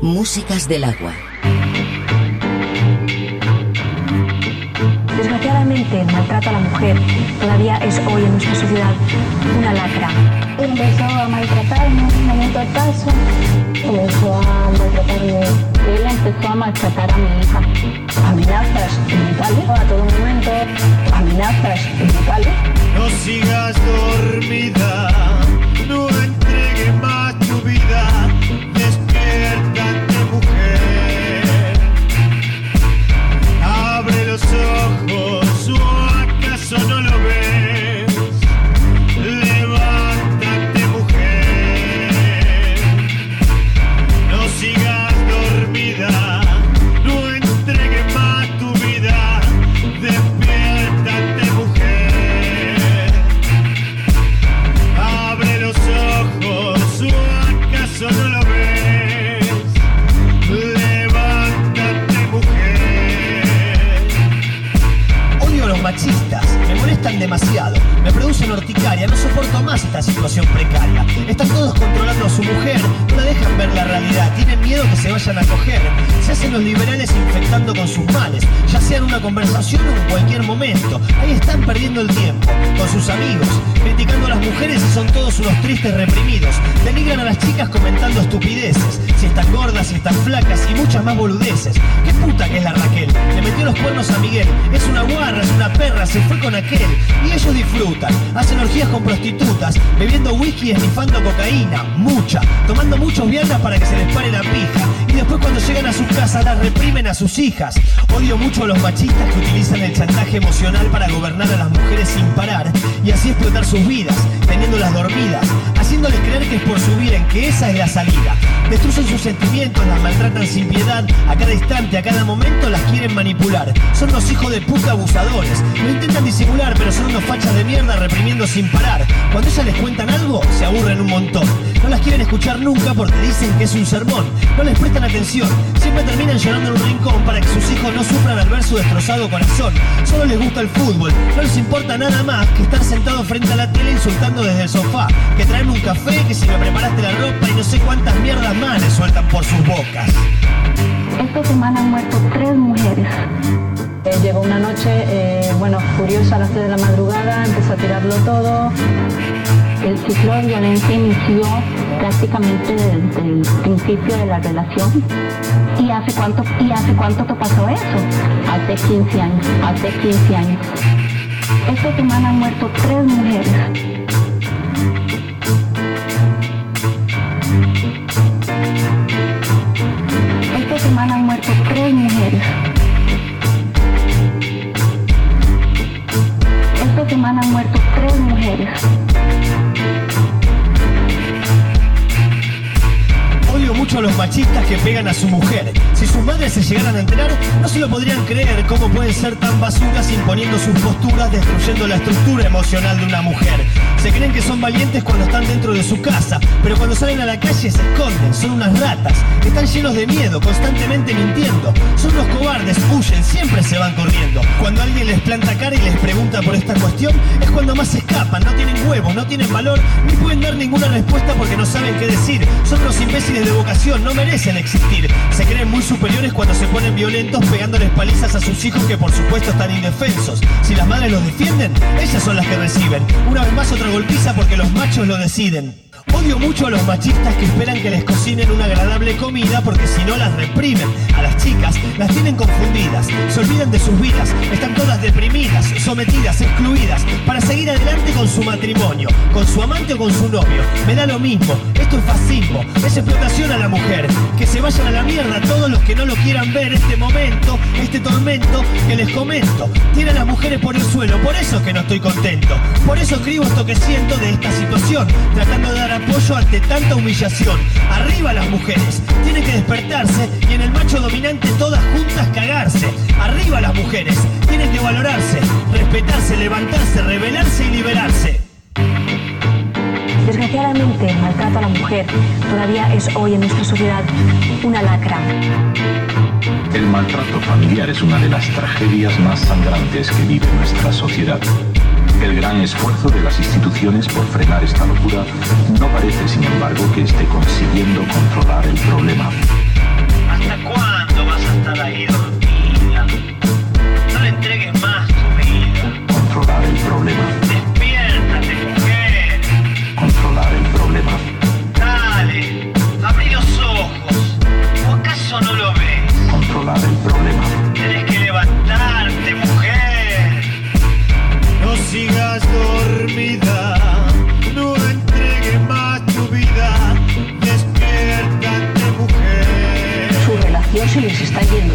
Músicas del agua. Desgraciadamente, el maltrato a la mujer todavía es hoy en nuestra sociedad una lacra. Empezó a maltratarme, un momento al paso. Comenzó a maltratarme. Él empezó a maltratar a mi hija. Amenazas brutales a todo momento. Amenazas brutales. No sigas dormida, no soporto más esta situación precaria. Están todos controlando a su mujer, no la dejan ver la realidad, tienen miedo que se vayan a coger. Se hacen los liberales infectando con sus males, ya sea en una conversación o en cualquier momento. Ahí están perdiendo el tiempo, con sus amigos, criticando a las mujeres y son todos unos tristes reprimidos. Denigran a las chicas comentando estupideces, si están gordas, si flacas y muchas más boludeces. ¿Qué puta que es la Raquel? Le metió los cuernos a Miguel, es una guarra, es una perra, se fue con aquel. Y ellos disfrutan, hacen orgías con prostitutas, bebiendo whisky y esnifando cocaína, mucha, tomando muchos viandas para que se les pare la pija. Y después cuando llegan a sus casas las reprimen a sus hijas. Odio mucho a los machistas que utilizan el chantaje emocional para gobernar a las mujeres sin parar y así explotar sus vidas, teniéndolas dormidas, haciéndoles creer que es por su bien, que esa es la salida. Destruyen sus sentimientos, las maltratan sin piedad, a cada instante, a cada momento las quieren manipular. Son unos hijos de puta abusadores, lo intentan disimular, pero son unos fachas de mierda reprimiendo sin parar. Cuando ellas les cuentan algo, se aburren un montón. No las quieren escuchar nunca porque dicen que es un sermón. No les prestan atención, siempre terminan llorando en un rincón para que sus hijos no sufran al ver su destrozado corazón. Solo les gusta el fútbol, no les importa nada más que estar sentados frente a la tele insultando desde el sofá. Que traen un café, que si me preparaste la ropa y no sé cuántas mierdas más les sueltan por sus bocas. Esta semana han muerto tres mujeres. Eh, llegó una noche, eh, bueno, furiosa a las 3 de la madrugada, empezó a tirarlo todo. El ciclo de violencia inició prácticamente desde el principio de la relación. ¿Y hace cuánto, y hace cuánto te pasó eso? Hace 15 años, hace 15 años. Esta semana han muerto tres mujeres. Machistas que pegan a su mujer. Si sus madres se llegaran a enterar, no se lo podrían creer cómo pueden ser tan basuras imponiendo sus posturas, destruyendo la estructura emocional de una mujer. Se creen que son valientes cuando están dentro de su casa, pero cuando salen a la calle se esconden, son unas ratas, están llenos de miedo, constantemente mintiendo. Son unos cobardes, huyen, siempre se van corriendo. Cuando alguien les planta cara y les pregunta por esta cuestión, es cuando más se escapan, no tienen huevos, no tienen valor, ni pueden dar ninguna respuesta porque no saben qué decir. Son unos imbéciles de vocación, no merecen existir. Se creen muy superiores cuando se ponen violentos pegándoles palizas a sus hijos que por supuesto están indefensos. Si las madres los defienden, ellas son las que reciben. Una vez más otra golpiza porque los machos lo deciden. Odio mucho a los machistas que esperan que les cocinen una agradable comida porque si no las reprimen. A las chicas las tienen confundidas, se olvidan de sus vidas, están todas deprimidas, sometidas, excluidas, para seguir adelante con su matrimonio, con su amante o con su novio. Me da lo mismo, esto es fascismo, es explotación a la mujer. Que se vayan a la mierda todos los que no lo quieran ver este momento, este tormento que les comento. Tiene a las mujeres por el suelo, por eso que no estoy contento. Por eso escribo esto que siento de esta situación, tratando de dar apoyo ante tanta humillación. Arriba las mujeres, tienen que despertarse y en el macho dominante todas juntas cagarse. Arriba las mujeres, tienen que valorarse, respetarse, levantarse, rebelarse y liberarse. Desgraciadamente, el maltrato a la mujer todavía es hoy en nuestra sociedad una lacra. El maltrato familiar es una de las tragedias más sangrantes que vive nuestra sociedad. El gran esfuerzo de las instituciones por frenar esta locura no parece, sin embargo, que esté consiguiendo controlar el problema. ¿Hasta cuándo vas a estar ahí dormida? No le entregues más tu vida. Controlar el problema. Se está yendo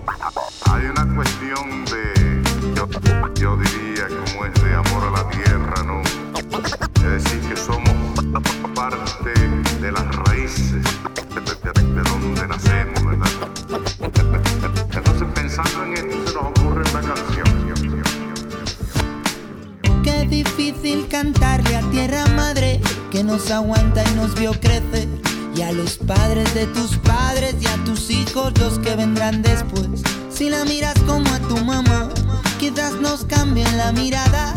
Que nos aguanta y nos vio crecer. Y a los padres de tus padres y a tus hijos los que vendrán después. Si la miras como a tu mamá, quizás nos cambien la mirada.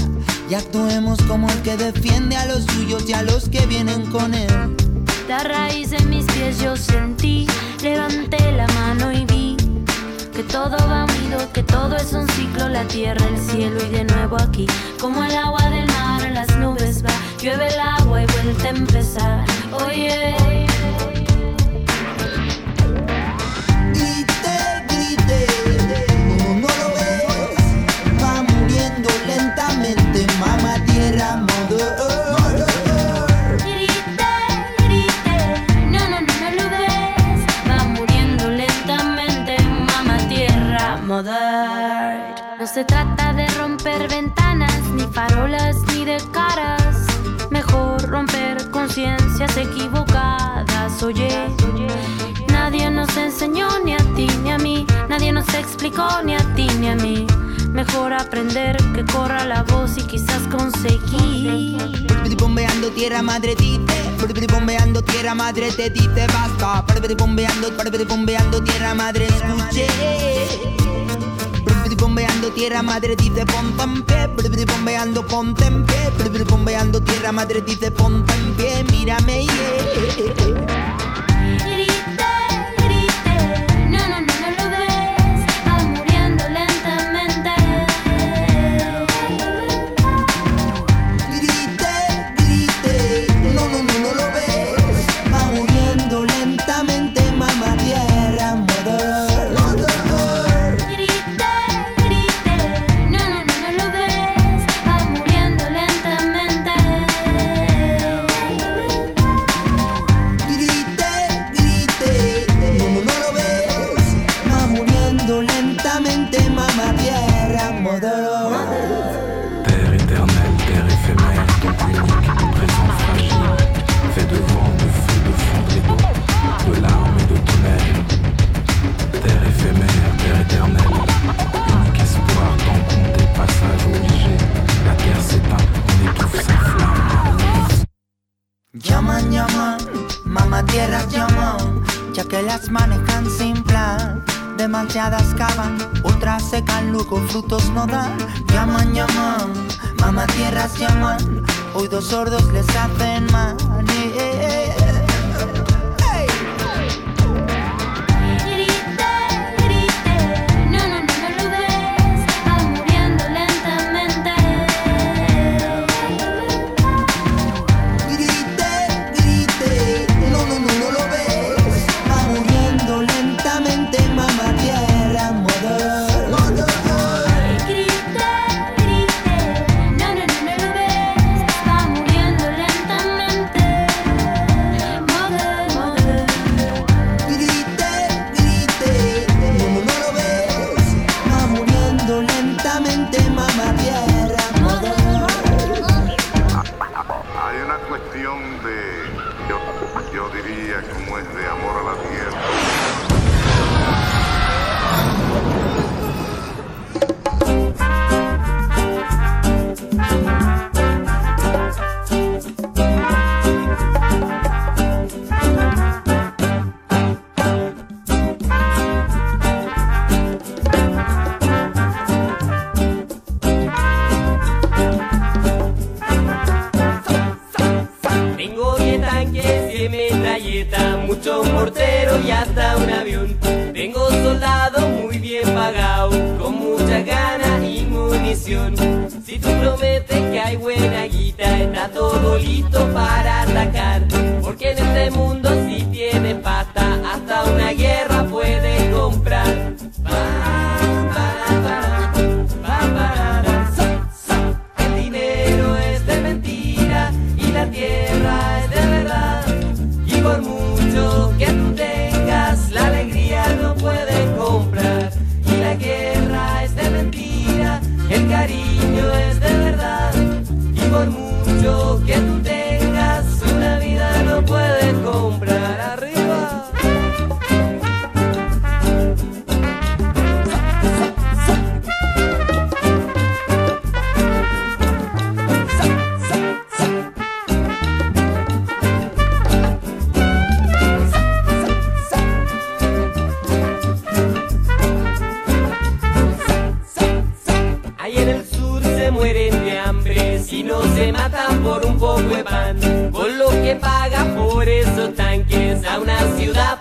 Y actuemos como el que defiende a los suyos y a los que vienen con él. La raíz de mis pies yo sentí, levanté la mano y vi que todo va unido, que todo es un ciclo, la tierra, el cielo y de nuevo aquí, como el agua del mar, las nubes va, llueve el agua y vuelve a empezar. Oye, nos explicó ni a ti ni a mí. Mejor aprender que corra la voz y quizás conseguir. Bombeando tierra madre Parvati bombeando tierra madre te dice basta. Bombeando, bombeando tierra madre escuche. Bombeando tierra madre dice ponte en pie, bombeando ponte en pie, bombeando tierra madre dice ponte en pie, mírame yeah. Luego frutos no dan. Llaman, llaman, mamá tierras llaman, oídos sordos les hacen mal. Eh, eh, eh. Paga por esos tanques a una ciudad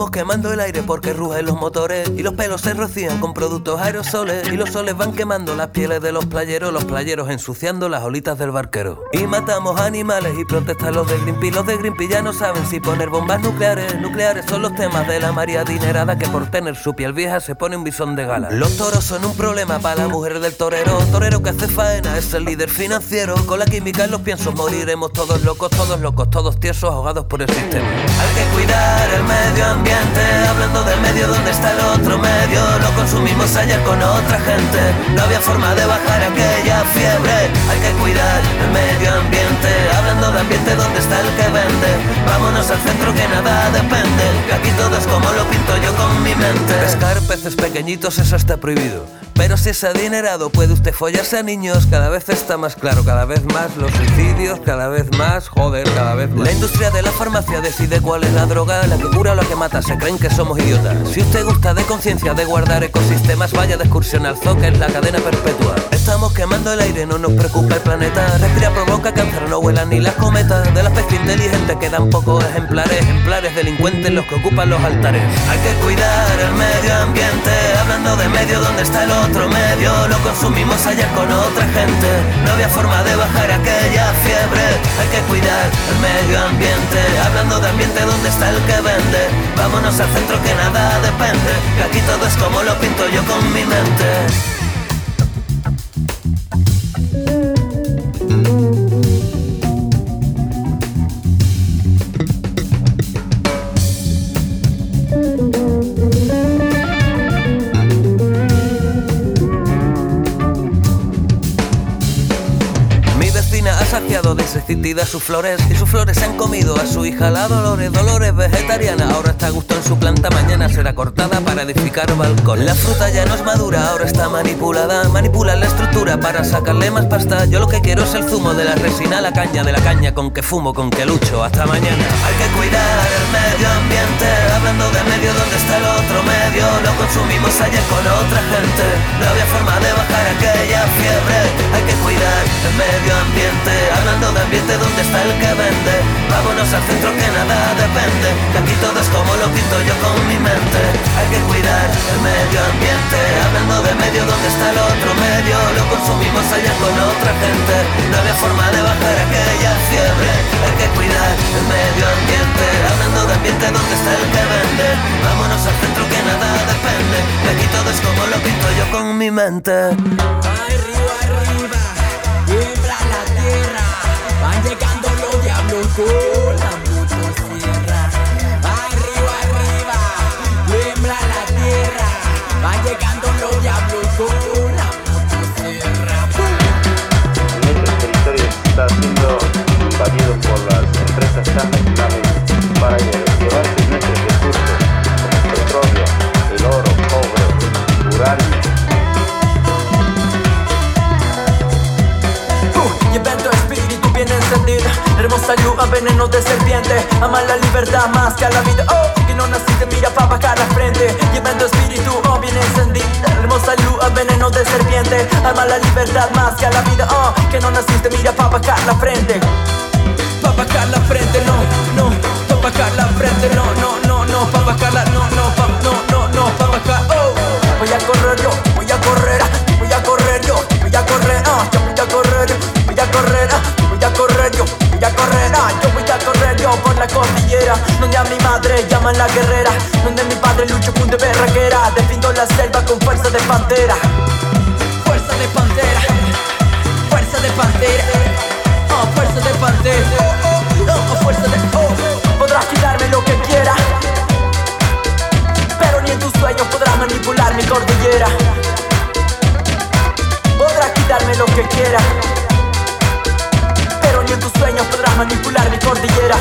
Estamos quemando el aire porque rugen los motores y los pelos se rocían con productos aerosoles y los soles van quemando las pieles de los playeros, los playeros ensuciando las olitas del barquero. Y matamos animales y protestan los de Greenpeace. Los de Greenpeace ya no saben si poner bombas nucleares. Nucleares son los temas de la María adinerada que por tener su piel vieja se pone un bisón de gala. Los toros son un problema para la mujer del torero. Torero que hace faena es el líder financiero. Con la química en los piensos moriremos todos locos, todos locos, todos tiesos ahogados por el sistema. Hay que cuidar el medio ambiente, hablando del medio donde está el otro medio. Lo consumimos ayer con otra gente. No había forma de bajar aquella fiebre. Hay que cuidar el medio ambiente, hablando de ambiente donde está el que vende. Vámonos al centro que nada depende. Que aquí todo es como lo pinto yo con mi mente. Pescar peces pequeñitos, eso está prohibido. Pero si es adinerado, puede usted follarse a niños. Cada vez está más claro, cada vez más los suicidios, cada vez más, joder, cada vez más. La industria de la farmacia decide cuál es la droga, la que cura o la que mata. Se creen que somos idiotas. Si usted gusta de conciencia de guardar ecosistemas, vaya de excursión al zoo, que es la cadena perpetua. Estamos quemando el aire, no nos preocupa el planeta. Respira provoca cáncer, no vuelan ni las cometas. De la especie inteligente quedan pocos ejemplares, ejemplares delincuentes los que ocupan los altares. Hay que cuidar el medio ambiente, hablando de medio donde está el otro medio. Lo consumimos ayer con otra gente. No había forma de bajar aquella fiebre. Hay que cuidar el medio ambiente, hablando de ambiente donde está el que vende. Vámonos al centro que nada depende. Que aquí todo es como lo pinto yo con mi mente. Desde Citida sus flores y sus flores se han comido a su hija la Dolores. Dolores vegetariana, ahora está a gusto en su planta, mañana será cortada para edificar balcón. La fruta ya no es madura, ahora está manipulada. Manipulan la estructura para sacarle más pasta. Yo lo que quiero es el zumo de la resina, la caña de la caña con que fumo, con que lucho. Hasta mañana. Hay que cuidar el medio ambiente, hablando de medio, ¿dónde está el otro medio? Lo consumimos ayer con otra gente. No había forma de bajar aquella fiebre. Hay que cuidar el medio ambiente, hablando de ambiente, ¿dónde está el que vende? Vámonos al centro que nada depende. Que aquí todo es como lo pinto yo con mi mente. Hay que cuidar el medio ambiente, hablando de medio, ¿dónde está el otro medio? Lo consumimos allá con otra gente. No había forma de bajar aquella fiebre. Hay que cuidar el medio ambiente, hablando de ambiente, ¿dónde está el que vende? Vámonos al centro que nada depende. Que aquí todo es como lo pinto yo con mi mente. Arriba, arriba, la tierra. Van llegando los diablos con la motosierra. Arriba, arriba, tiembla la tierra. Van llegando los diablos con la motosierra. Nuestro territorio está siendo invadido por las empresas transnacionales para llevarse nuestros recursos como petróleo, el oro, cobre, uranio. Encendido Hermosa luz a veneno de serpiente. Ama la libertad más que a la vida. Oh, que no naciste mira pa' bajar la frente. Y evento espíritu oh bien encendido Hermosa luz a veneno de serpiente. Ama la libertad más que a la vida. Oh, que no naciste mira pa' bajar la frente. Pa' bajar la frente, no, no. Pa' bajar la frente, no, no, no, no. Pa' bajarla, no, no, pa, no, no, no. Pa' bajar, oh. Voy a correr yo, voy a correr Voy a correr yo, voy a correr ah, Yo voy a correr, yo por la cordillera Donde a mi madre llaman la guerrera Donde mi padre lucha punto de berraquera Defiendo la selva con fuerza de pantera Fuerza de pantera Fuerza de pantera Oh, fuerza de pantera Oh, oh, fuerza de oh Podrás quitarme lo que quieras pero ni en tus sueños podrás manipular mi cordillera. Podrás quitarme lo que quieras, manipular mi cordillera.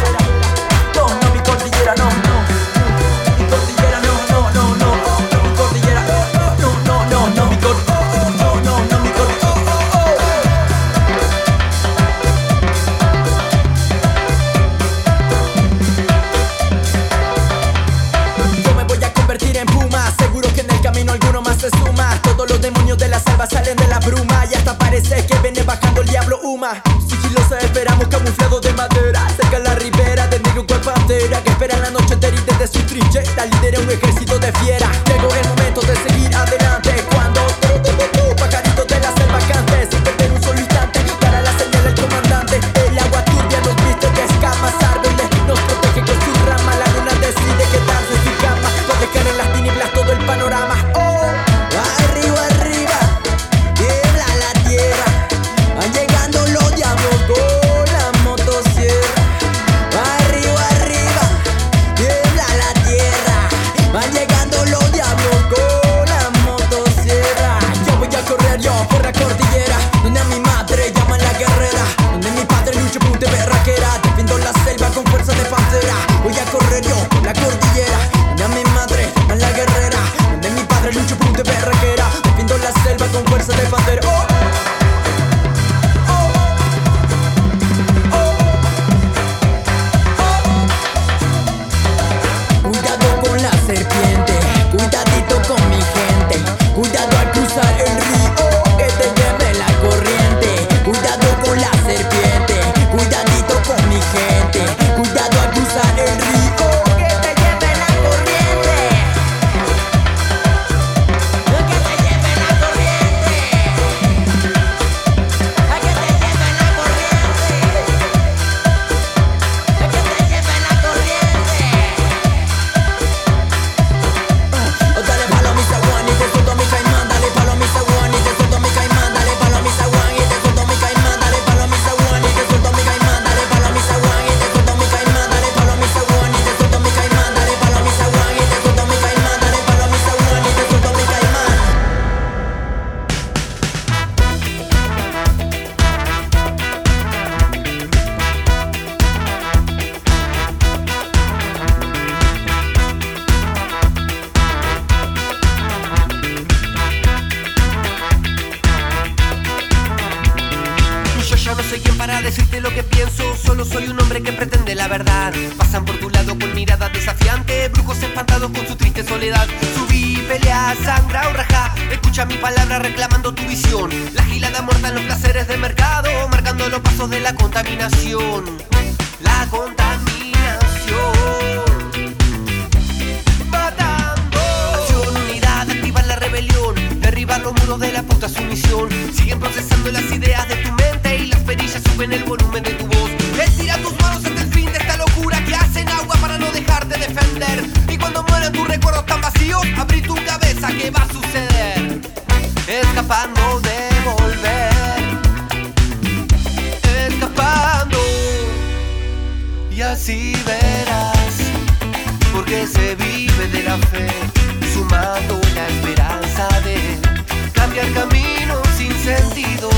Lidera un ejército de fiera vive de la fe, sumando la esperanza de cambiar caminos sin sentidos.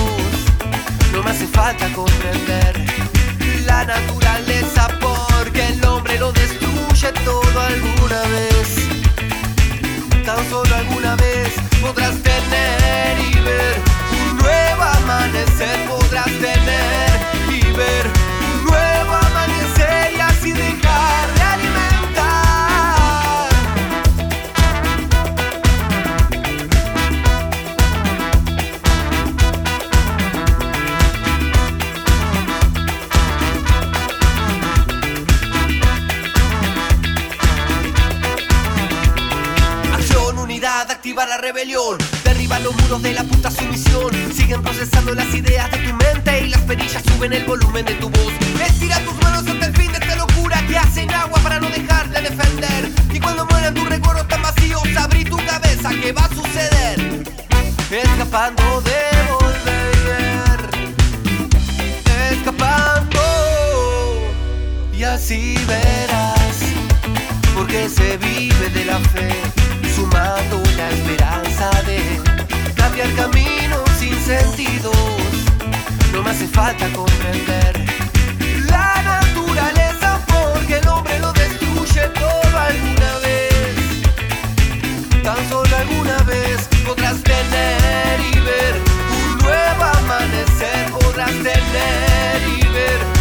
No me hace falta comprender la naturaleza, porque el hombre lo destruye todo alguna vez. Tan solo alguna vez podrás tener y ver un nuevo amanecer, podrás tener y ver activar la rebelión. Derriba los muros de la puta sumisión. Siguen procesando las ideas de tu mente y las perillas suben el volumen de tu voz. Estira tus manos ante el fin de esta locura que hacen agua para no dejar de defender. Y cuando mueran tus recuerdos tan vacíos, abrí tu cabeza, ¿qué va a suceder? Escapando de volver. Escapando. Y así verás porque se vive de la fe, sumando la esperanza de cambiar caminos sin sentidos. No me hace falta comprender la naturaleza, porque el hombre lo destruye todo alguna vez. Tan solo alguna vez podrás tener y ver un nuevo amanecer, podrás tener y ver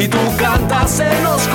Si tú cantas, se nos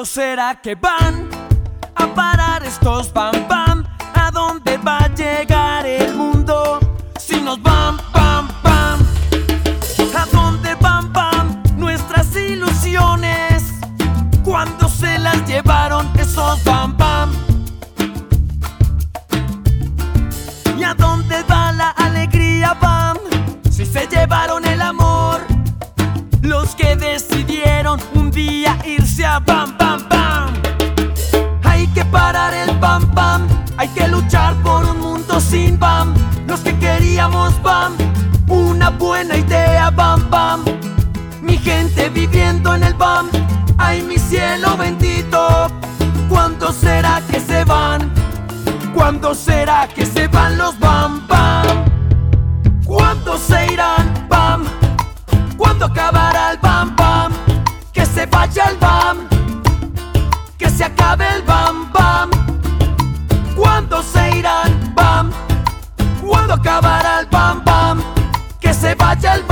¿Cuándo será que van a parar estos bam bam? ¿A dónde va a llegar el mundo si nos bam bam bam? ¿A dónde van bam nuestras ilusiones? ¿Cuándo se las llevaron esos bam bam? ¿Y a dónde va la alegría bam? Si se llevaron el amor los que decidieron un día irse a bam parar el bam bam, hay que luchar por un mundo sin bam. Los que queríamos bam, una buena idea bam bam. Mi gente viviendo en el bam, ay mi cielo bendito. ¿Cuándo será que se van? ¿Cuándo será que se van los bam bam? ¿Cuándo se irán bam? ¿Cuándo acabará el bam bam? Que se vaya el que se acabe el bam bam. ¿Cuándo se irán bam? ¿Cuándo acabará el bam bam? Que se vaya el bam,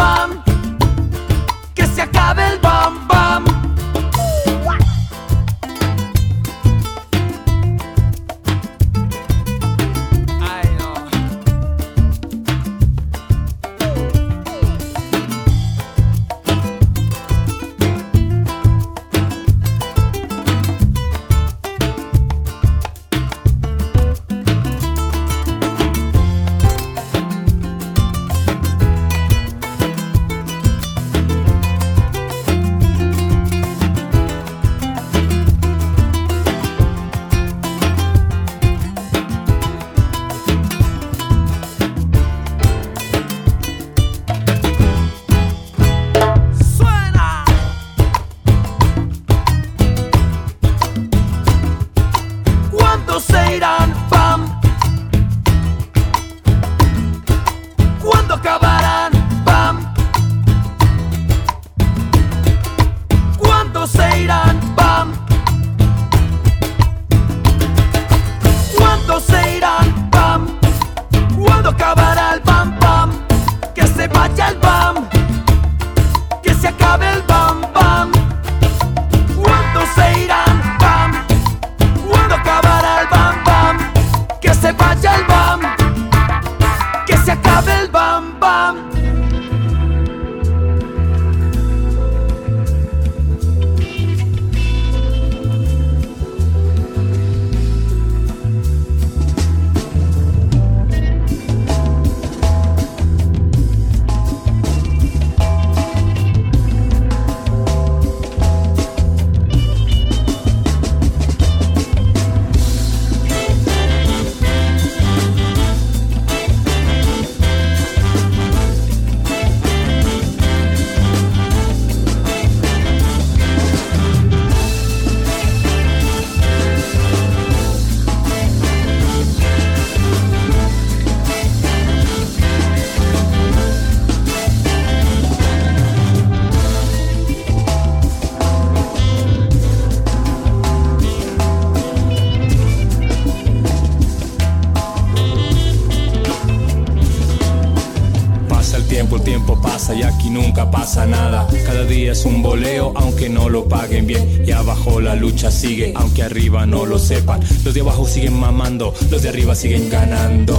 sigue, aunque arriba no lo sepan. Los de abajo siguen mamando, los de arriba siguen ganando.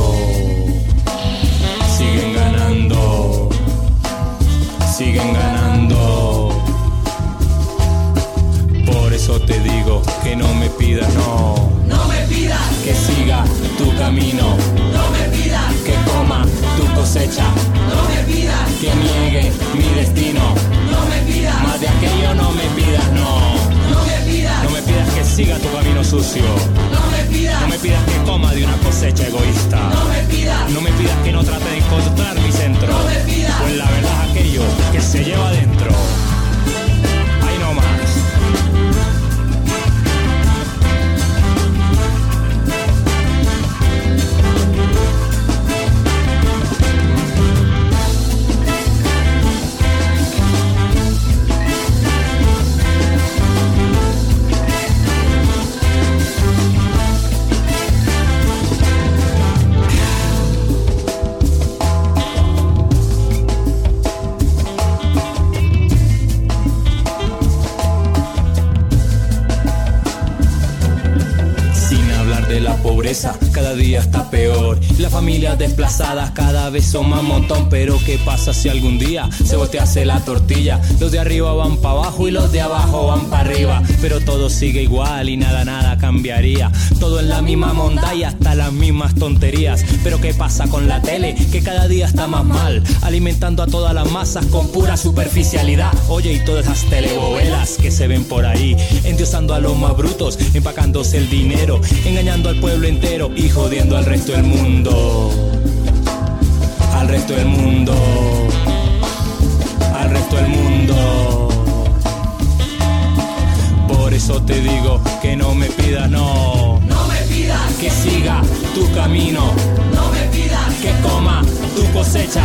Sucio. no me pidas, No me pidas que coma de una cosecha egoísta. no me pidas, No me pidas que no trate de encontrar mi centro. No me pidas. Pues la verdad es aquello que se lleva adentro. Cada día está peor. Las familias desplazadas cada vez son más montón. Pero ¿qué pasa si algún día se voltease la tortilla? Los de arriba van para abajo y los de abajo van para arriba. Pero todo sigue igual y nada, nada cambiaría. Todo en la misma monda y hasta las mismas tonterías. Pero ¿qué pasa con la tele? Que cada día está más mal. Alimentando a todas las masas con pura superficialidad. Oye, y todas esas telenovelas que se ven por ahí. Endiosando a los más brutos, empacándose el dinero. Engañando al pueblo entero y jodiendo al resto del mundo. Al resto del mundo. Al resto del mundo. Eso te digo que no me pidas, no. no me pidas, Que siga tu camino. no me pidas, Que coma tu cosecha.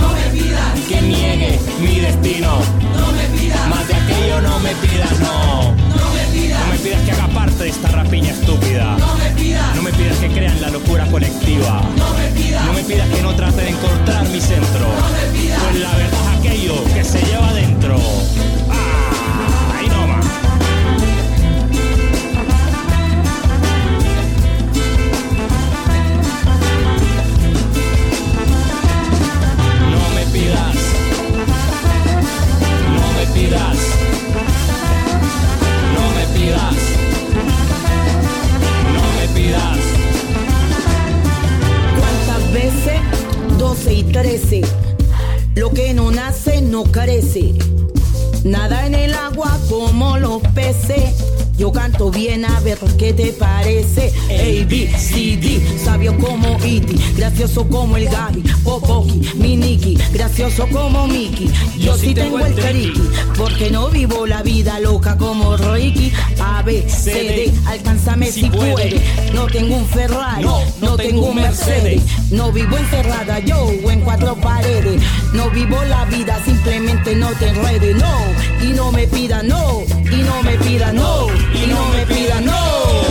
no me pidas, Que niegue mi destino. no me pidas, Más de aquello no me pidas, no. no me pidas, No me pidas que haga parte de esta rapiña estúpida. no me pidas, No me pidas que crean la locura colectiva. no me pidas, No me pidas que no trate de encontrar mi centro. me pidas. Pues la verdad es aquello que se lleva adentro. Ah, pidas. No me pidas. No me pidas. ¿Cuántas veces? 12 y 13. Lo que no nace no crece. Nada en el agua como los peces. Yo canto bien, a ver qué te parece. A, B, C, D, sabio como E.T., gracioso como el Gaby, Popoki, Miniki, gracioso como Mickey. Yo sí tengo el tricky, porque no vivo la vida loca como Ricky. A, B, C, D, alcánzame si puedes. No tengo un Ferrari, no, tengo un Mercedes. No vivo encerrada yo en cuatro paredes. No vivo la vida, simplemente no te enrede, no. Y no me pida no, y no me pida no, y no me pida. No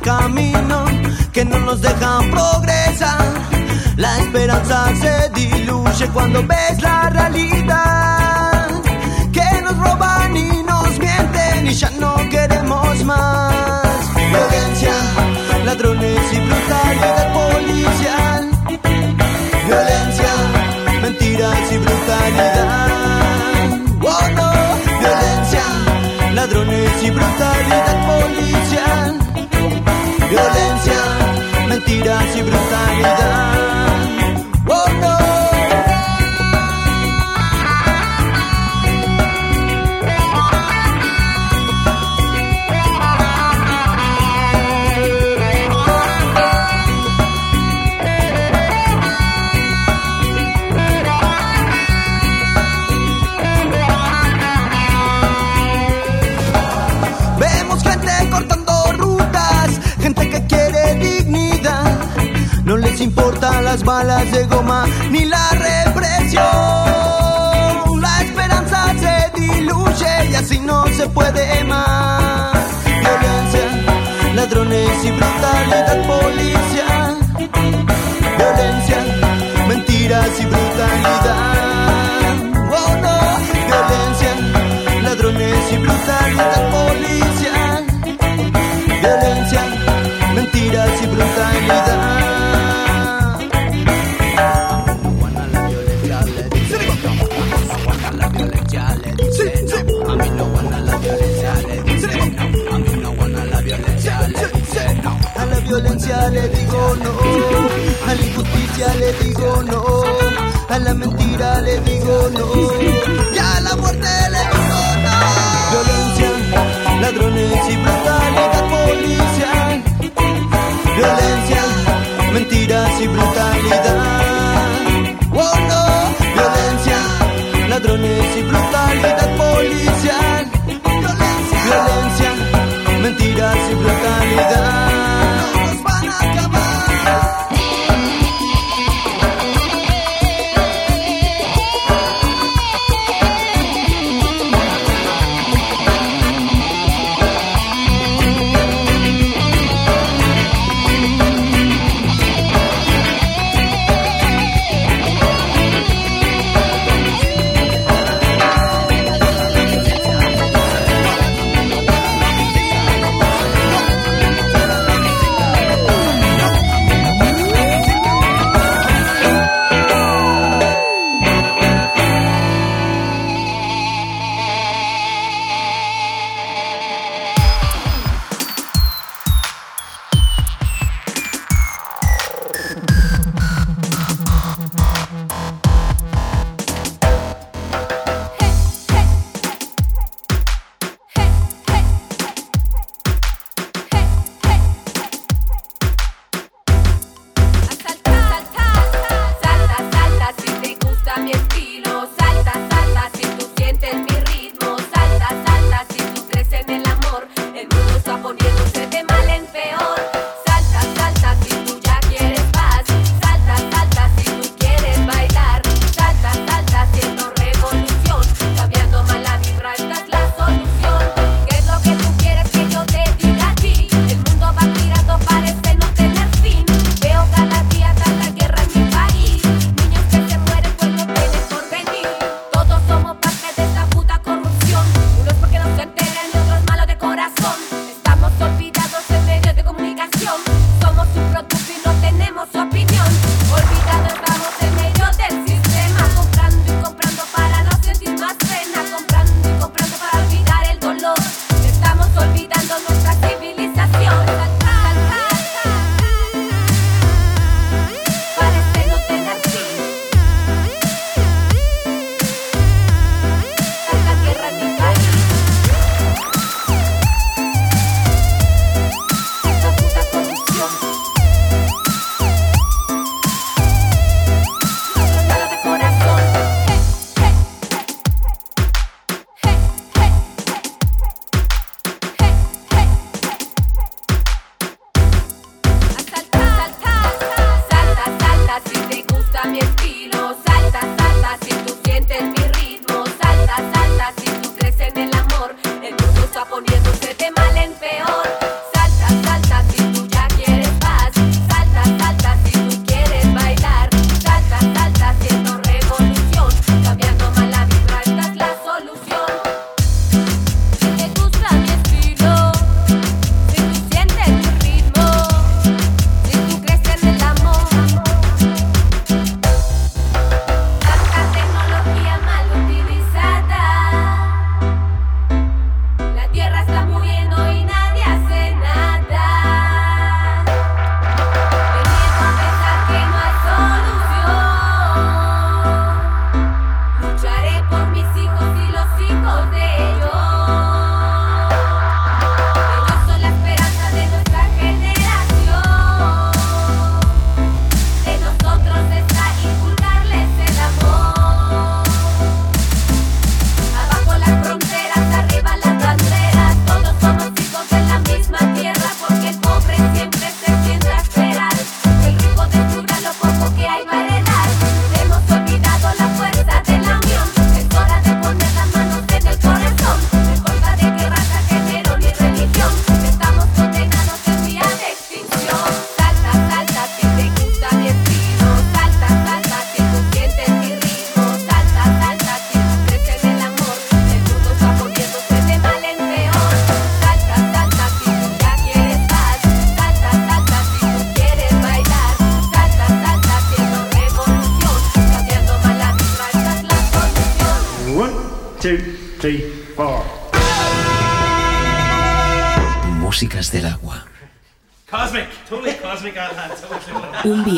camino que no nos dejan progresar. La esperanza se diluye cuando ves la realidad. Que nos roban y nos mienten y ya no queremos más. Violencia, ladrones y brutalidad policial. Violencia, mentiras y brutalidad. Oh violencia, ladrones y brutalidad policial. Violencia, mentiras y brutalidad. Oh no. Les importan las balas de goma ni la represión. La esperanza se diluye y así no se puede más. Violencia, ladrones y brutalidad policial. Violencia, mentiras y brutalidad. Oh no, violencia, ladrones y brutalidad policial. Violencia, mentiras y brutalidad. violencia le digo no, a la injusticia le digo no, a la mentira le digo no, y a la muerte le digo no. Violencia, ladrones y brutalidad policial. Violencia, mentiras y brutalidad. Oh no, violencia, ladrones y brutalidad policial. Violencia, violencia mentiras y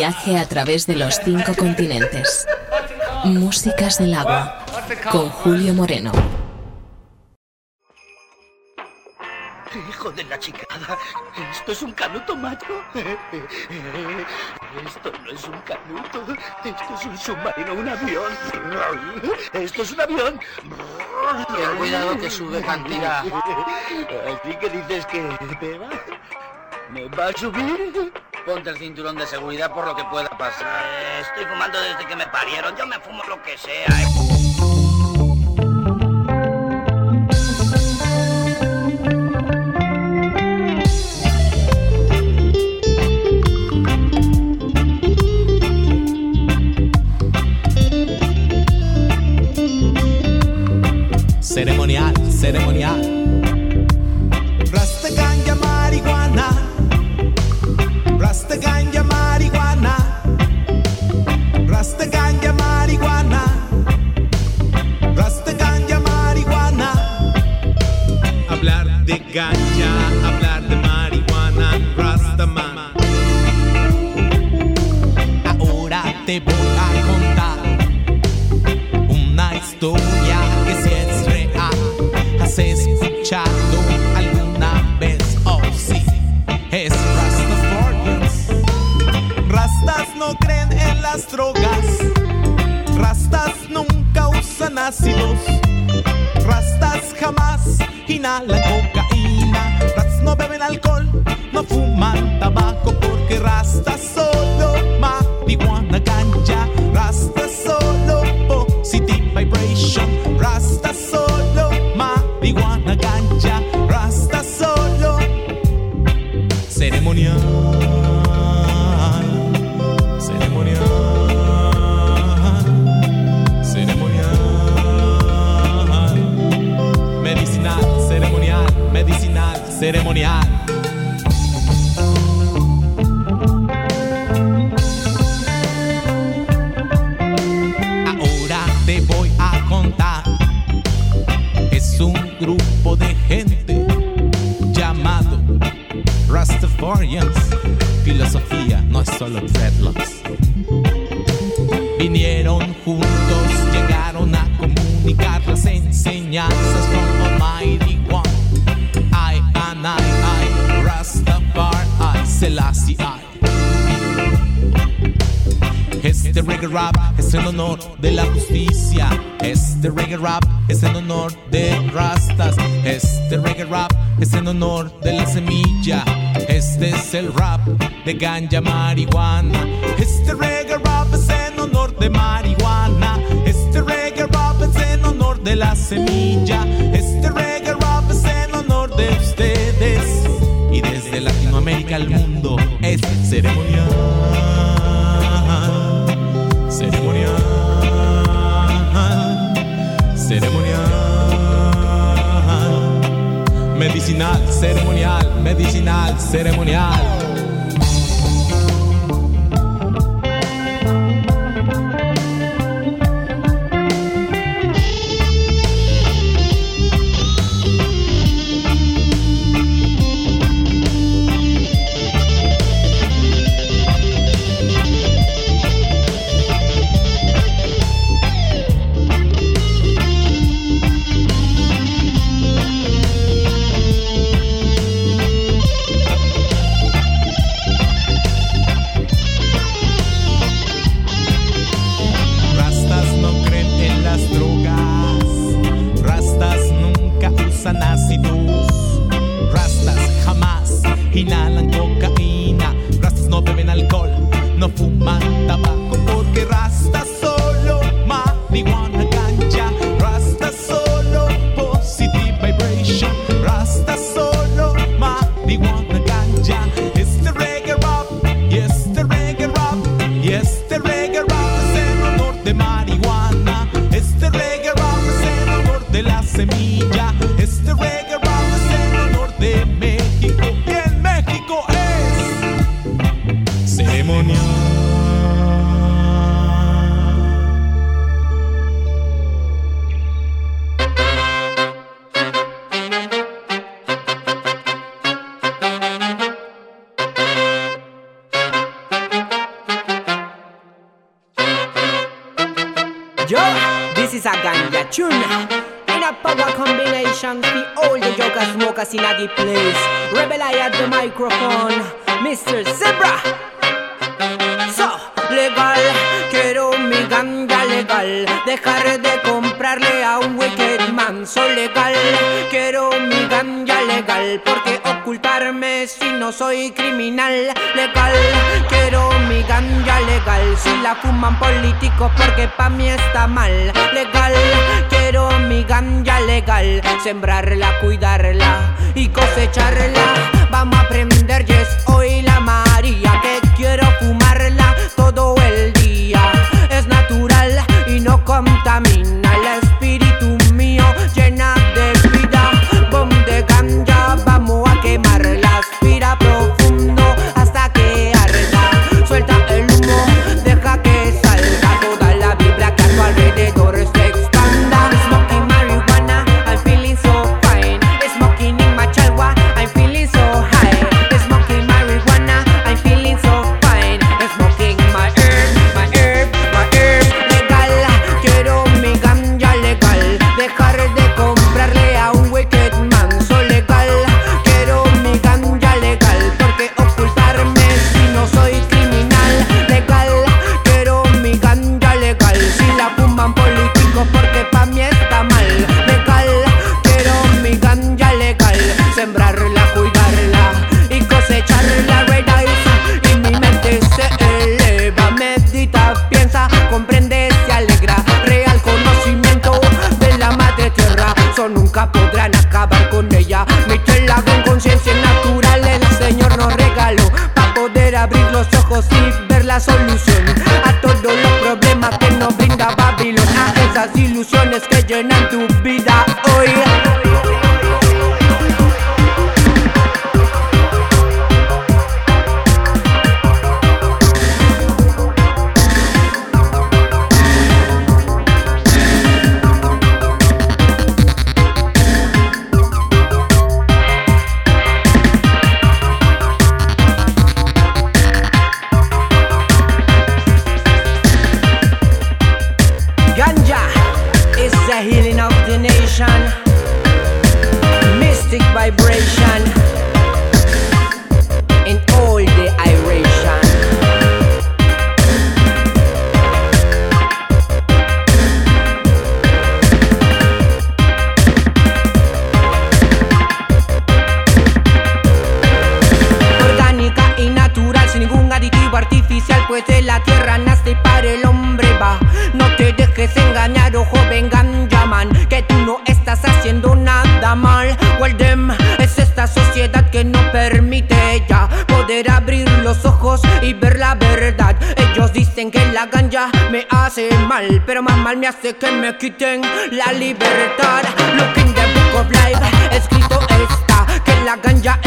viaje a través de los cinco continentes. Músicas del agua. Con Julio Moreno. Hijo de la chicada, ¿esto es un canuto, macho? Esto no es un canuto, esto es un submarino, un avión. Esto es un avión. Ten cuidado que sube cantidad. Así que dices que me va, me va a subir. Ponte el cinturón de seguridad por lo que pueda pasar. Eh, Estoy fumando desde que me parieron, yo me fumo lo que sea. eh. Ceremonial, ceremonial. Rasta ganja marihuana. Ácidos. Rastas jamás inhalan ganja marihuana. Este reggae rap es en honor de marihuana. Este reggae rap es en honor de la semilla. Este reggae rap es en honor de ustedes. Y desde Latinoamérica al mundo es ceremonial. Ceremonial, ceremonial, medicinal, ceremonial, medicinal, ceremonial. Is a ganja tune. In a power combination, the all the joker smokers in a the place. Rebel I at the microphone, Mr. Zebra. So, legal, quiero mi ganja legal. Dejar de a un wicked man. So legal, quiero mi ganja legal. Porque ocultarme si no soy criminal. Legal, quiero mi ganja legal. Si la fuman políticos porque pa' mí está mal. Legal, quiero mi ganja legal. Sembrarla, cuidarla y cosecharla. Vamos a aprender, yes, hoy la María. Que quiero fumarla la solución a todos los problemas que nos brinda Babilón. A esas ilusiones que llenan tu vida hoy. Que la ganja me hace mal, pero más mal me hace que me quiten la libertad. Look in the book of life, escrito está que la ganja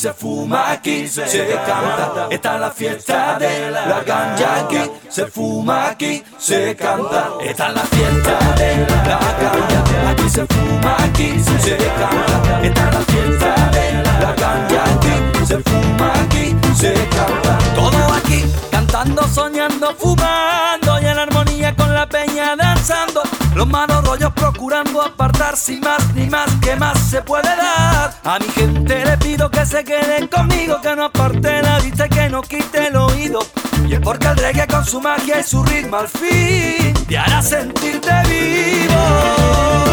se fuma, aquí se canta. Esta es la fiesta de la ganja, aquí se fuma, aquí se canta. Esta es la fiesta de la ganja, aquí se fuma, aquí se canta. Esta es la fiesta de la ganja, aquí se fuma, aquí se canta. Todo aquí cantando, soñando, fumando y en con la peña danzando. Los malos rollos procurando apartar sin más ni más que más se puede dar. A mi gente le pido que se queden conmigo, que no aparte la vista y que no quite el oído. Y es porque el reggae con su magia y su ritmo al fin te hará sentirte vivo.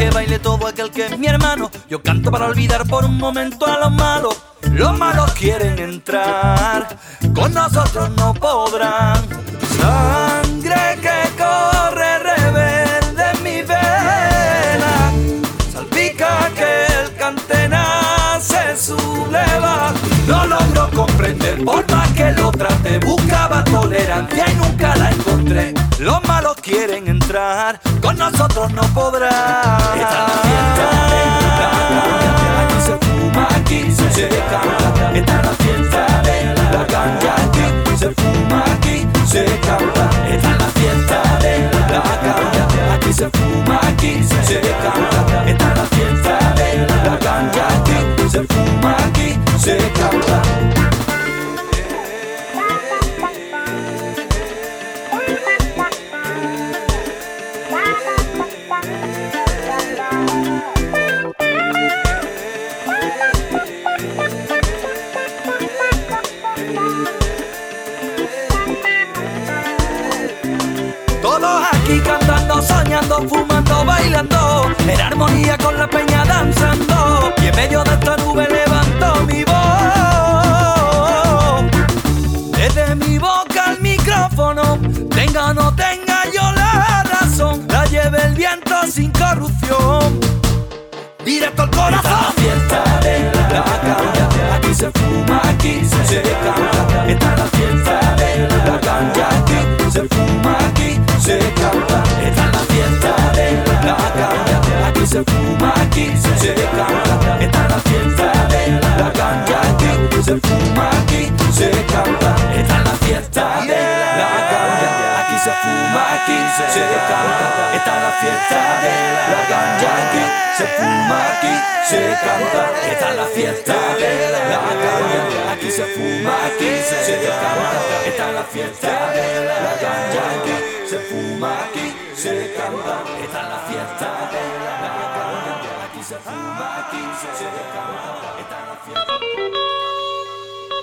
Que baile todo aquel que es mi hermano. Yo canto para olvidar por un momento a los malos. Los malos quieren entrar, con nosotros no podrán. Sangre que corre rebelde en mi vena, salpica que el cantena se subleva. No logro comprender, por más que lo trate, buscaba tolerancia y nunca la encontré. Los malos quieren entrar, con nosotros no podrán. Esta es la fiesta de aquí se fuma, aquí se canta. Esta es la fiesta de la caña, aquí se fuma, aquí se canta. Esta es la fiesta de la caña, aquí se fuma, aquí se canta.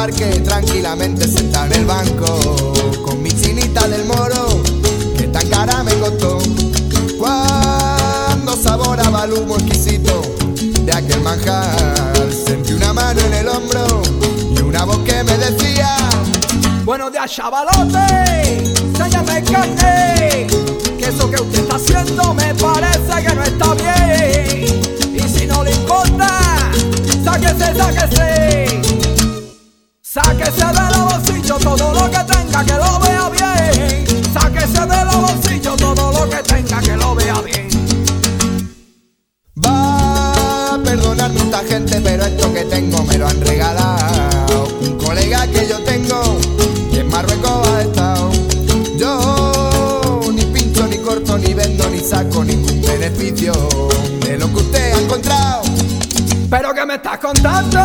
Parque tranquilamente sentado en el banco con mi chinita del moro que tan cara me costó cuando saboraba el humo exquisito de aquel manjar sentí una mano en el hombro y una voz que me decía Buenos días, chavalote. Séñame carne. Que eso que usted está haciendo me parece que no está bien. Y si no le importa, sáquese, sáquese. Sáquese de los bolsillos todo lo que tenga que lo vea bien. Sáquese de los bolsillos todo lo que tenga que lo vea bien. Va a perdonar tanta gente, pero esto que tengo me lo han regalado. Un colega que yo tengo, que en Marruecos ha estado. Yo ni pincho, ni corto, ni vendo, ni saco ningún beneficio de lo que usted ha encontrado. Pero que me estás contando,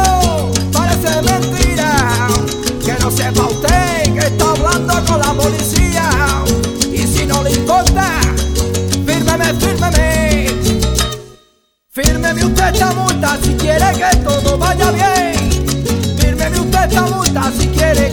Fírmeme usted esta multa